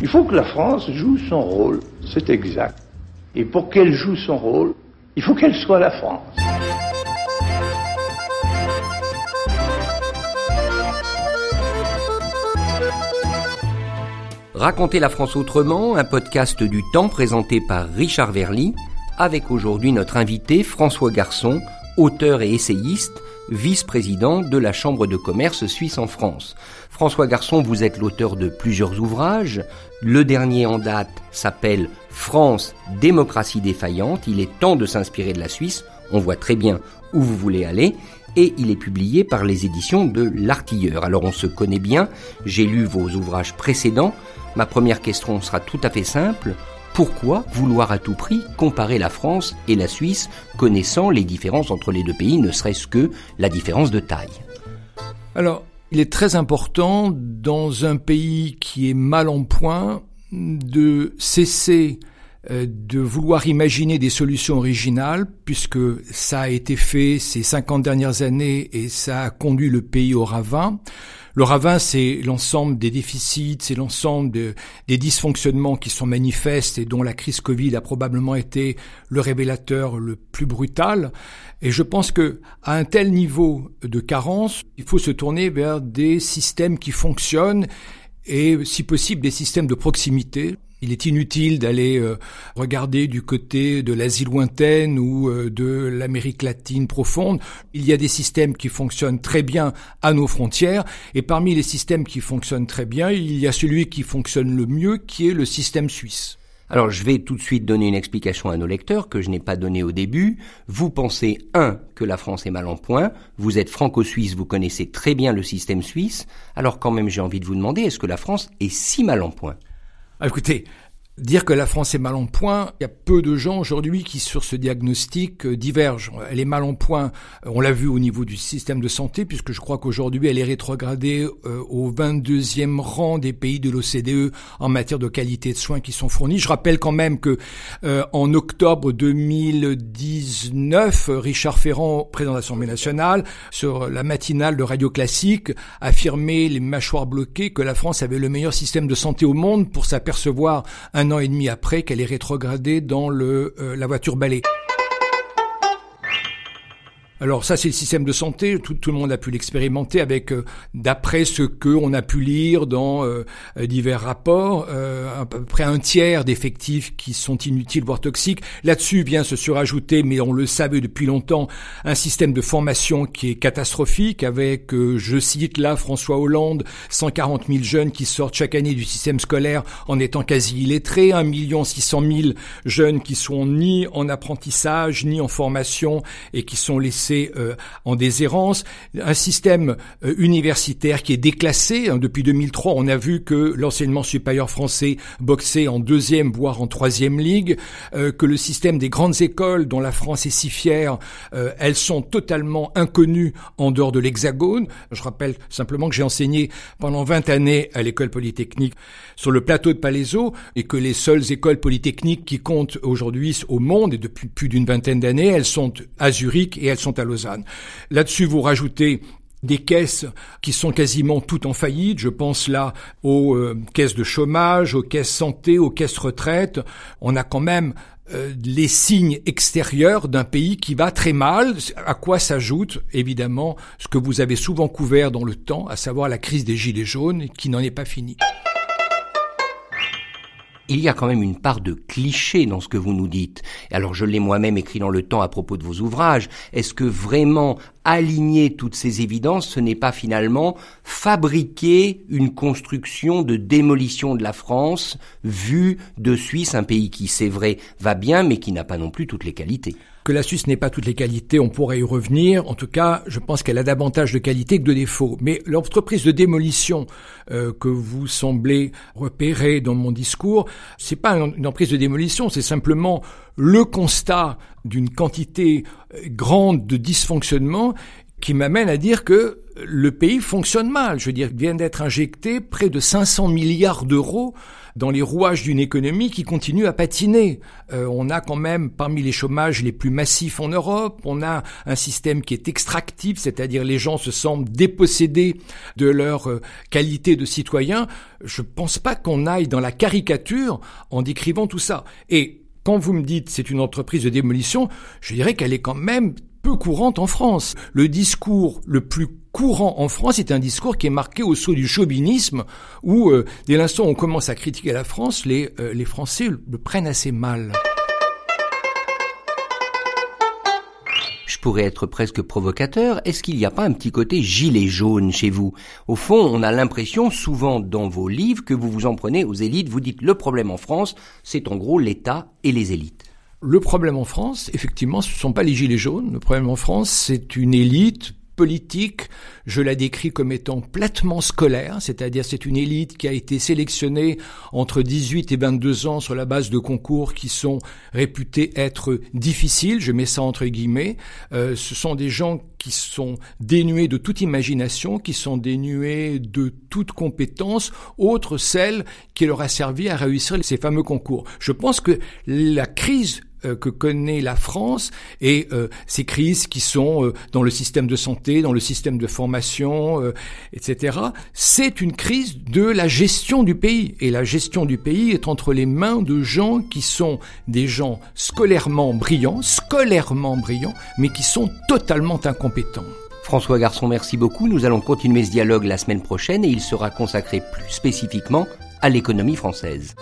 Il faut que la France joue son rôle, c'est exact. Et pour qu'elle joue son rôle, il faut qu'elle soit la France. Raconter la France autrement, un podcast du temps présenté par Richard Verly, avec aujourd'hui notre invité François Garçon, auteur et essayiste, vice-président de la Chambre de commerce suisse en France. François Garçon, vous êtes l'auteur de plusieurs ouvrages. Le dernier en date s'appelle France, démocratie défaillante. Il est temps de s'inspirer de la Suisse. On voit très bien où vous voulez aller. Et il est publié par les éditions de L'Artilleur. Alors on se connaît bien. J'ai lu vos ouvrages précédents. Ma première question sera tout à fait simple. Pourquoi vouloir à tout prix comparer la France et la Suisse, connaissant les différences entre les deux pays, ne serait-ce que la différence de taille? Alors, il est très important, dans un pays qui est mal en point, de cesser euh, de vouloir imaginer des solutions originales, puisque ça a été fait ces 50 dernières années et ça a conduit le pays au ravin. Le ravin, c'est l'ensemble des déficits, c'est l'ensemble des dysfonctionnements qui sont manifestes et dont la crise Covid a probablement été le révélateur le plus brutal. Et je pense que à un tel niveau de carence, il faut se tourner vers des systèmes qui fonctionnent et si possible des systèmes de proximité. Il est inutile d'aller euh, regarder du côté de l'Asie lointaine ou euh, de l'Amérique latine profonde. Il y a des systèmes qui fonctionnent très bien à nos frontières et parmi les systèmes qui fonctionnent très bien, il y a celui qui fonctionne le mieux qui est le système suisse. Alors je vais tout de suite donner une explication à nos lecteurs que je n'ai pas donnée au début. Vous pensez, un, que la France est mal en point, vous êtes franco-suisse, vous connaissez très bien le système suisse, alors quand même j'ai envie de vous demander, est-ce que la France est si mal en point? Écoutez, Dire que la France est mal en point, il y a peu de gens aujourd'hui qui sur ce diagnostic euh, divergent. Elle est mal en point, euh, on l'a vu au niveau du système de santé, puisque je crois qu'aujourd'hui elle est rétrogradée euh, au 22e rang des pays de l'OCDE en matière de qualité de soins qui sont fournis. Je rappelle quand même que en octobre 2019, Richard Ferrand, président de l'Assemblée nationale, sur la matinale de Radio Classique, affirmait les mâchoires bloquées que la France avait le meilleur système de santé au monde pour s'apercevoir un un an et demi après qu'elle est rétrogradée dans le, euh, la voiture balai. Alors ça, c'est le système de santé. Tout, le monde a pu l'expérimenter avec, euh, d'après ce que on a pu lire dans euh, divers rapports, euh, à peu près un tiers d'effectifs qui sont inutiles voire toxiques. Là-dessus vient se surajouter, mais on le savait depuis longtemps, un système de formation qui est catastrophique, avec, je cite là François Hollande, 140 000 jeunes qui sortent chaque année du système scolaire en étant quasi illettrés, 1 million 600 000 jeunes qui sont ni en apprentissage ni en formation et qui sont laissés euh, en déshérence, un système euh, universitaire qui est déclassé. Hein. depuis 2003, on a vu que l'enseignement supérieur français boxait en deuxième, voire en troisième ligue, euh, que le système des grandes écoles dont la France est si fière, elles sont totalement inconnues en dehors de l'Hexagone. Je rappelle simplement que j'ai enseigné pendant 20 années à l'école polytechnique sur le plateau de Palaiso et que les seules écoles polytechniques qui comptent aujourd'hui au monde et depuis plus d'une vingtaine d'années, elles sont à Zurich et elles sont à Lausanne. Là-dessus, vous rajoutez des caisses qui sont quasiment toutes en faillite. Je pense là aux euh, caisses de chômage, aux caisses santé, aux caisses retraite. On a quand même euh, les signes extérieurs d'un pays qui va très mal, à quoi s'ajoute évidemment ce que vous avez souvent couvert dans le temps, à savoir la crise des gilets jaunes qui n'en est pas finie il y a quand même une part de cliché dans ce que vous nous dites. Alors je l'ai moi-même écrit dans le temps à propos de vos ouvrages. Est-ce que vraiment aligner toutes ces évidences, ce n'est pas finalement fabriquer une construction de démolition de la France vue de Suisse, un pays qui, c'est vrai, va bien, mais qui n'a pas non plus toutes les qualités? Que la Suisse n'ait pas toutes les qualités, on pourrait y revenir. En tout cas, je pense qu'elle a davantage de qualités que de défauts. Mais l'entreprise de démolition euh, que vous semblez repérer dans mon discours, c'est pas une entreprise de démolition, c'est simplement le constat d'une quantité euh, grande de dysfonctionnement qui m'amène à dire que le pays fonctionne mal. Je veux dire, vient d'être injecté près de 500 milliards d'euros dans les rouages d'une économie qui continue à patiner. Euh, on a quand même parmi les chômages les plus massifs en Europe, on a un système qui est extractif, c'est-à-dire les gens se sentent dépossédés de leur euh, qualité de citoyen. Je pense pas qu'on aille dans la caricature en décrivant tout ça. Et quand vous me dites c'est une entreprise de démolition, je dirais qu'elle est quand même peu courante en France. Le discours le plus courant en France est un discours qui est marqué au saut du chauvinisme, où euh, dès l'instant où on commence à critiquer la France, les, euh, les Français le prennent assez mal. Je pourrais être presque provocateur, est-ce qu'il n'y a pas un petit côté gilet jaune chez vous? Au fond, on a l'impression souvent dans vos livres que vous vous en prenez aux élites, vous dites le problème en France, c'est en gros l'État et les élites. Le problème en France, effectivement, ce ne sont pas les gilets jaunes. Le problème en France, c'est une élite politique, je la décris comme étant platement scolaire, c'est-à-dire c'est une élite qui a été sélectionnée entre 18 et 22 ans sur la base de concours qui sont réputés être difficiles, je mets ça entre guillemets. Euh, ce sont des gens qui sont dénués de toute imagination, qui sont dénués de toute compétence, autre celle qui leur a servi à réussir ces fameux concours. Je pense que la crise que connaît la France et euh, ces crises qui sont euh, dans le système de santé, dans le système de formation, etc. C'est une crise de la gestion du pays et la gestion du pays est entre les mains de gens qui sont des gens scolairement brillants, scolairement brillants, mais qui sont totalement incompétents. François Garçon, merci beaucoup. Nous allons continuer ce dialogue la semaine prochaine et il sera consacré plus spécifiquement à l'économie française.